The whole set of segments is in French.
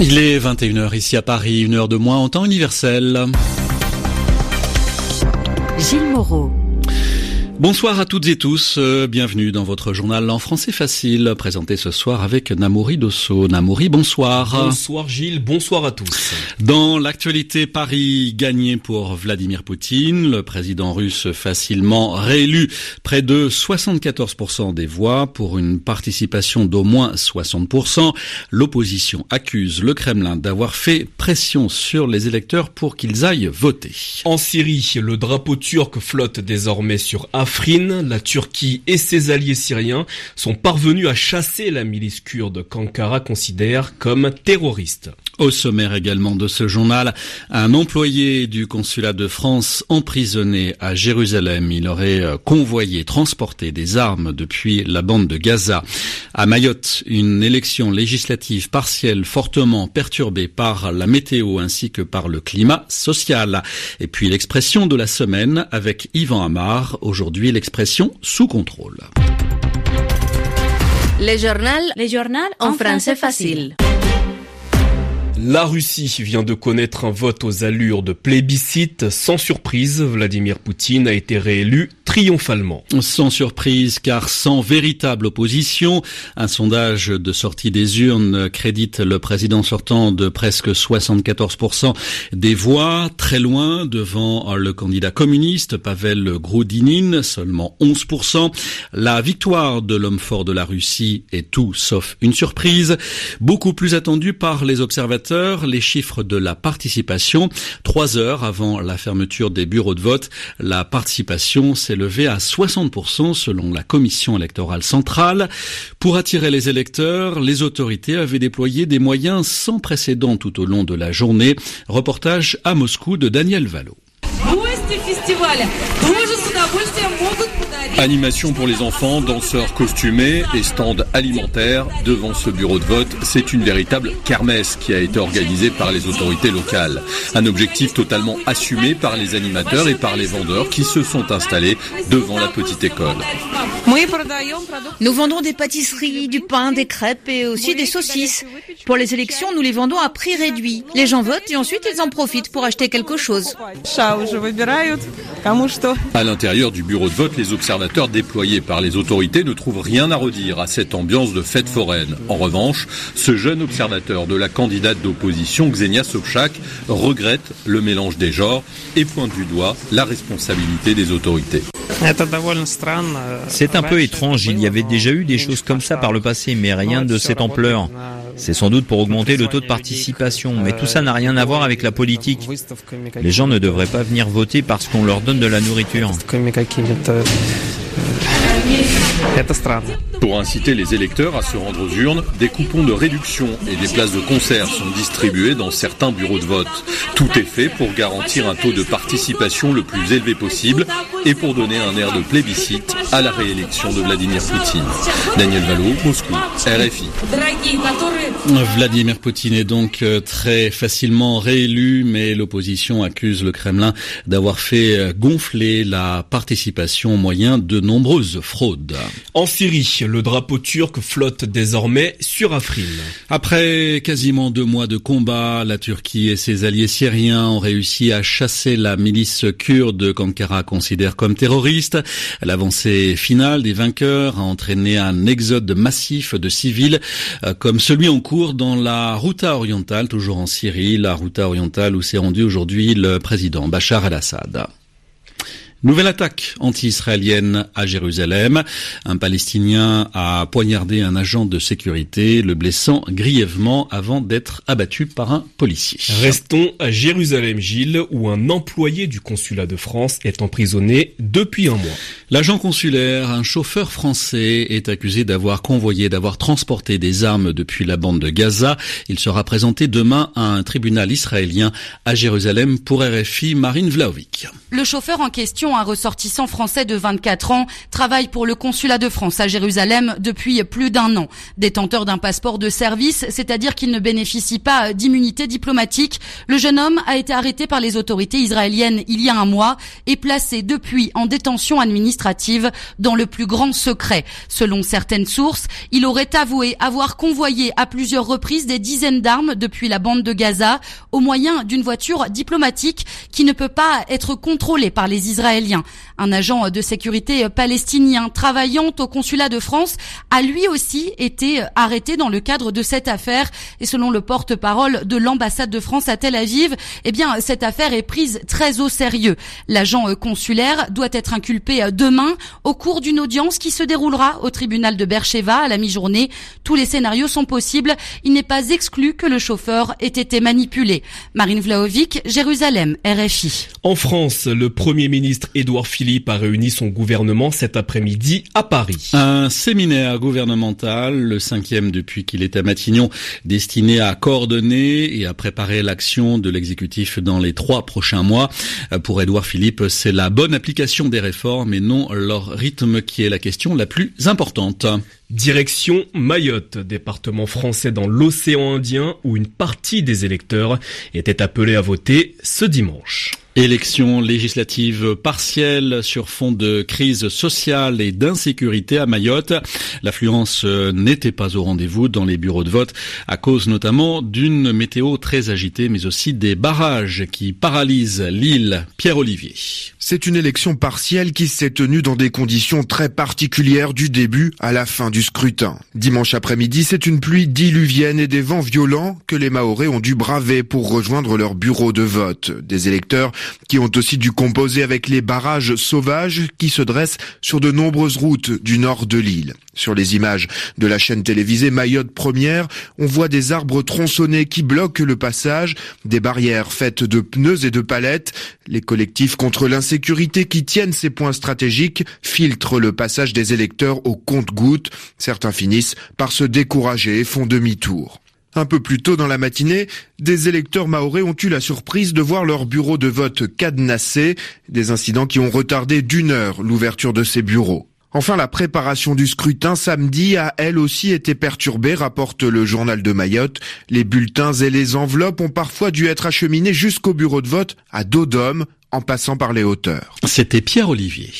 Il est 21h ici à Paris, une heure de moins en temps universel. Gilles Moreau. Bonsoir à toutes et tous, euh, bienvenue dans votre journal en français facile, présenté ce soir avec Namouri Dosso. Namouri, bonsoir. Bonsoir Gilles, bonsoir à tous. Dans l'actualité, Paris gagné pour Vladimir Poutine, le président russe facilement réélu, près de 74% des voix pour une participation d'au moins 60%. L'opposition accuse le Kremlin d'avoir fait pression sur les électeurs pour qu'ils aillent voter. En Syrie, le drapeau turc flotte désormais sur Afrin, la Turquie et ses alliés syriens sont parvenus à chasser la milice kurde qu'Ankara considère comme terroriste. Au sommaire également de ce journal, un employé du consulat de France emprisonné à Jérusalem. Il aurait euh, convoyé, transporté des armes depuis la bande de Gaza. À Mayotte, une élection législative partielle fortement perturbée par la météo ainsi que par le climat social. Et puis l'expression de la semaine avec Yvan Amar. Aujourd'hui, l'expression sous contrôle. Les journaux, les journaux en français facile. La Russie vient de connaître un vote aux allures de plébiscite. Sans surprise, Vladimir Poutine a été réélu triomphalement. Sans surprise, car sans véritable opposition, un sondage de sortie des urnes crédite le président sortant de presque 74% des voix, très loin devant le candidat communiste Pavel Groudinin, seulement 11%. La victoire de l'homme fort de la Russie est tout sauf une surprise, beaucoup plus attendue par les observateurs, les chiffres de la participation. Trois heures avant la fermeture des bureaux de vote, la participation s'est élevé à 60% selon la commission électorale centrale. Pour attirer les électeurs, les autorités avaient déployé des moyens sans précédent tout au long de la journée. Reportage à Moscou de Daniel Valo. Animation pour les enfants, danseurs costumés et stands alimentaires devant ce bureau de vote. C'est une véritable kermesse qui a été organisée par les autorités locales. Un objectif totalement assumé par les animateurs et par les vendeurs qui se sont installés devant la petite école. Nous vendons des pâtisseries, du pain, des crêpes et aussi des saucisses. Pour les élections, nous les vendons à prix réduit. Les gens votent et ensuite ils en profitent pour acheter quelque chose. À l'intérieur du bureau de vote, les observateurs déployés par les autorités ne trouvent rien à redire à cette ambiance de fête foraine. En revanche, ce jeune observateur de la candidate d'opposition, Xenia Sobchak, regrette le mélange des genres et pointe du doigt la responsabilité des autorités. C'est un peu étrange, il y avait déjà eu des choses comme ça par le passé, mais rien de cette ampleur. C'est sans doute pour augmenter le taux de participation, mais tout ça n'a rien à voir avec la politique. Les gens ne devraient pas venir voter parce qu'on leur donne de la nourriture. Pour inciter les électeurs à se rendre aux urnes, des coupons de réduction et des places de concert sont distribués dans certains bureaux de vote. Tout est fait pour garantir un taux de participation le plus élevé possible et pour donner un air de plébiscite à la réélection de Vladimir Poutine. Daniel Valo, Moscou, RFI. Vladimir Poutine est donc euh, très facilement réélu, mais l'opposition accuse le Kremlin d'avoir fait euh, gonfler la participation au moyen de nombreuses fraudes. En Syrie, le drapeau turc flotte désormais sur Afrin. Après quasiment deux mois de combat, la Turquie et ses alliés syriens ont réussi à chasser la milice kurde qu'Ankara considère comme terroriste. L'avancée finale des vainqueurs a entraîné un exode massif de civils euh, comme celui en cours dans la Routa orientale, toujours en Syrie, la Routa orientale où s'est rendu aujourd'hui le président Bachar el-Assad. Nouvelle attaque anti-israélienne à Jérusalem. Un Palestinien a poignardé un agent de sécurité, le blessant grièvement avant d'être abattu par un policier. Restons à Jérusalem, Gilles, où un employé du consulat de France est emprisonné depuis un mois. L'agent consulaire, un chauffeur français, est accusé d'avoir convoyé, d'avoir transporté des armes depuis la bande de Gaza. Il sera présenté demain à un tribunal israélien à Jérusalem pour RFI Marine Vlaovic. Le chauffeur en question Un ressortissant français de 24 ans travaille pour le consulat de France à Jérusalem depuis plus d'un an. Détenteur d'un passeport de service, c'est-à-dire qu'il ne bénéficie pas d'immunité diplomatique, le jeune homme a été arrêté par les autorités israéliennes il y a un mois et placé depuis en détention administrative dans le plus grand secret. Selon certaines sources, il aurait avoué avoir convoyé à plusieurs reprises des dizaines d'armes depuis la bande de Gaza au moyen d'une voiture diplomatique qui ne peut pas être contrôlée par les Israéliens. Un agent de sécurité palestinien travaillant au consulat de France a lui aussi été arrêté dans le cadre de cette affaire et selon le porte-parole de l'ambassade de France à Tel Aviv, eh bien cette affaire est prise très au sérieux. L'agent consulaire doit être inculpé demain au cours d'une audience qui se déroulera au tribunal de Bercheva à la mi-journée. Tous les scénarios sont possibles. Il n'est pas exclu que le chauffeur ait été manipulé. Marine Vlaovic, Jérusalem, RFI. En France, le Premier ministre Édouard Philippe a réuni son gouvernement cet après-midi à Paris. Un séminaire gouvernemental, le cinquième depuis qu'il est à Matignon, destiné à coordonner et à préparer l'action de l'exécutif dans les trois prochains mois. Pour Édouard Philippe, c'est la bonne application des réformes et non leur rythme qui est la question la plus importante. Direction Mayotte, département français dans l'océan Indien où une partie des électeurs était appelée à voter ce dimanche. Élections législatives partielles sur fond de crise sociale et d'insécurité à Mayotte. L'affluence n'était pas au rendez-vous dans les bureaux de vote à cause notamment d'une météo très agitée mais aussi des barrages qui paralysent l'île. Pierre-Olivier. C'est une élection partielle qui s'est tenue dans des conditions très particulières du début à la fin du scrutin. Dimanche après-midi, c'est une pluie diluvienne et des vents violents que les Mahorais ont dû braver pour rejoindre leur bureau de vote. Des électeurs qui ont aussi dû composer avec les barrages sauvages qui se dressent sur de nombreuses routes du nord de l'île. Sur les images de la chaîne télévisée Mayotte Première, on voit des arbres tronçonnés qui bloquent le passage, des barrières faites de pneus et de palettes. Les collectifs contre l'insécurité qui tiennent ces points stratégiques filtrent le passage des électeurs au compte-gouttes. Certains finissent par se décourager et font demi-tour. Un peu plus tôt dans la matinée, des électeurs maorais ont eu la surprise de voir leur bureau de vote cadenassé, des incidents qui ont retardé d'une heure l'ouverture de ces bureaux. Enfin, la préparation du scrutin samedi a elle aussi été perturbée, rapporte le journal de Mayotte. Les bulletins et les enveloppes ont parfois dû être acheminés jusqu'au bureau de vote à dos d'homme, en passant par les hauteurs. C'était Pierre Olivier.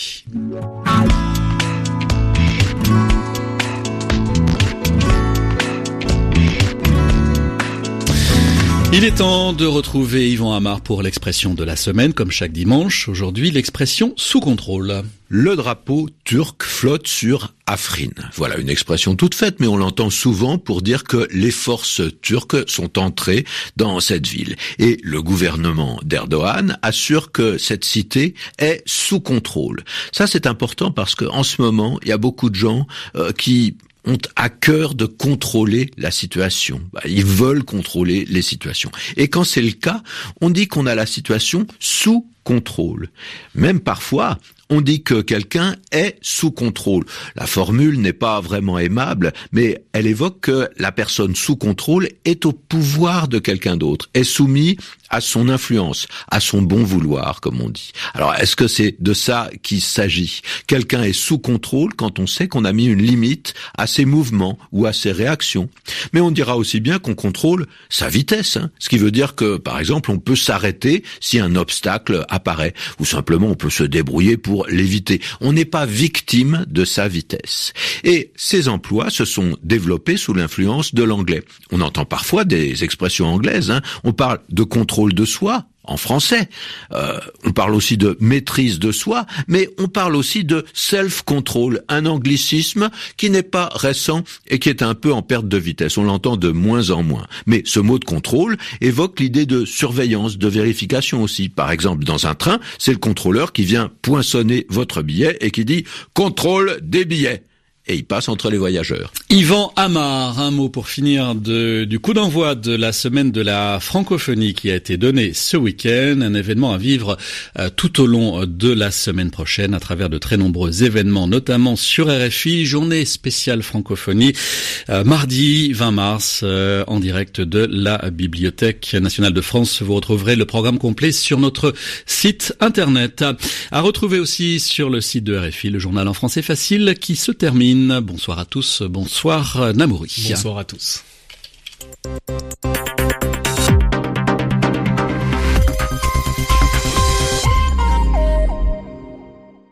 Il est temps de retrouver Yvan Amar pour l'expression de la semaine, comme chaque dimanche. Aujourd'hui, l'expression sous contrôle. Le drapeau turc flotte sur Afrin. Voilà une expression toute faite, mais on l'entend souvent pour dire que les forces turques sont entrées dans cette ville. Et le gouvernement d'Erdogan assure que cette cité est sous contrôle. Ça, c'est important parce qu'en ce moment, il y a beaucoup de gens euh, qui ont à cœur de contrôler la situation. Bah, ils veulent contrôler les situations. Et quand c'est le cas, on dit qu'on a la situation sous contrôle. Même parfois, on dit que quelqu'un est sous contrôle. La formule n'est pas vraiment aimable, mais elle évoque que la personne sous contrôle est au pouvoir de quelqu'un d'autre, est soumise à son influence, à son bon vouloir, comme on dit. Alors, est-ce que c'est de ça qu'il s'agit? Quelqu'un est sous contrôle quand on sait qu'on a mis une limite à ses mouvements ou à ses réactions. Mais on dira aussi bien qu'on contrôle sa vitesse, hein. ce qui veut dire que, par exemple, on peut s'arrêter si un obstacle apparaît, ou simplement on peut se débrouiller pour l'éviter. On n'est pas victime de sa vitesse. Et ces emplois se sont développés sous l'influence de l'anglais. On entend parfois des expressions anglaises. Hein. On parle de contrôle de soi en français. Euh, on parle aussi de maîtrise de soi, mais on parle aussi de self-control, un anglicisme qui n'est pas récent et qui est un peu en perte de vitesse. On l'entend de moins en moins. Mais ce mot de contrôle évoque l'idée de surveillance, de vérification aussi. Par exemple, dans un train, c'est le contrôleur qui vient poinçonner votre billet et qui dit contrôle des billets. Et il passe entre les voyageurs. Yvan Amar, un mot pour finir du coup d'envoi de la semaine de la francophonie qui a été donné ce week-end, un événement à vivre euh, tout au long de la semaine prochaine à travers de très nombreux événements, notamment sur RFI, journée spéciale francophonie, euh, mardi 20 mars, euh, en direct de la Bibliothèque nationale de France. Vous retrouverez le programme complet sur notre site internet. À retrouver aussi sur le site de RFI, le journal en français facile qui se termine. Bonsoir à tous, bonsoir Namouri. Bonsoir à tous.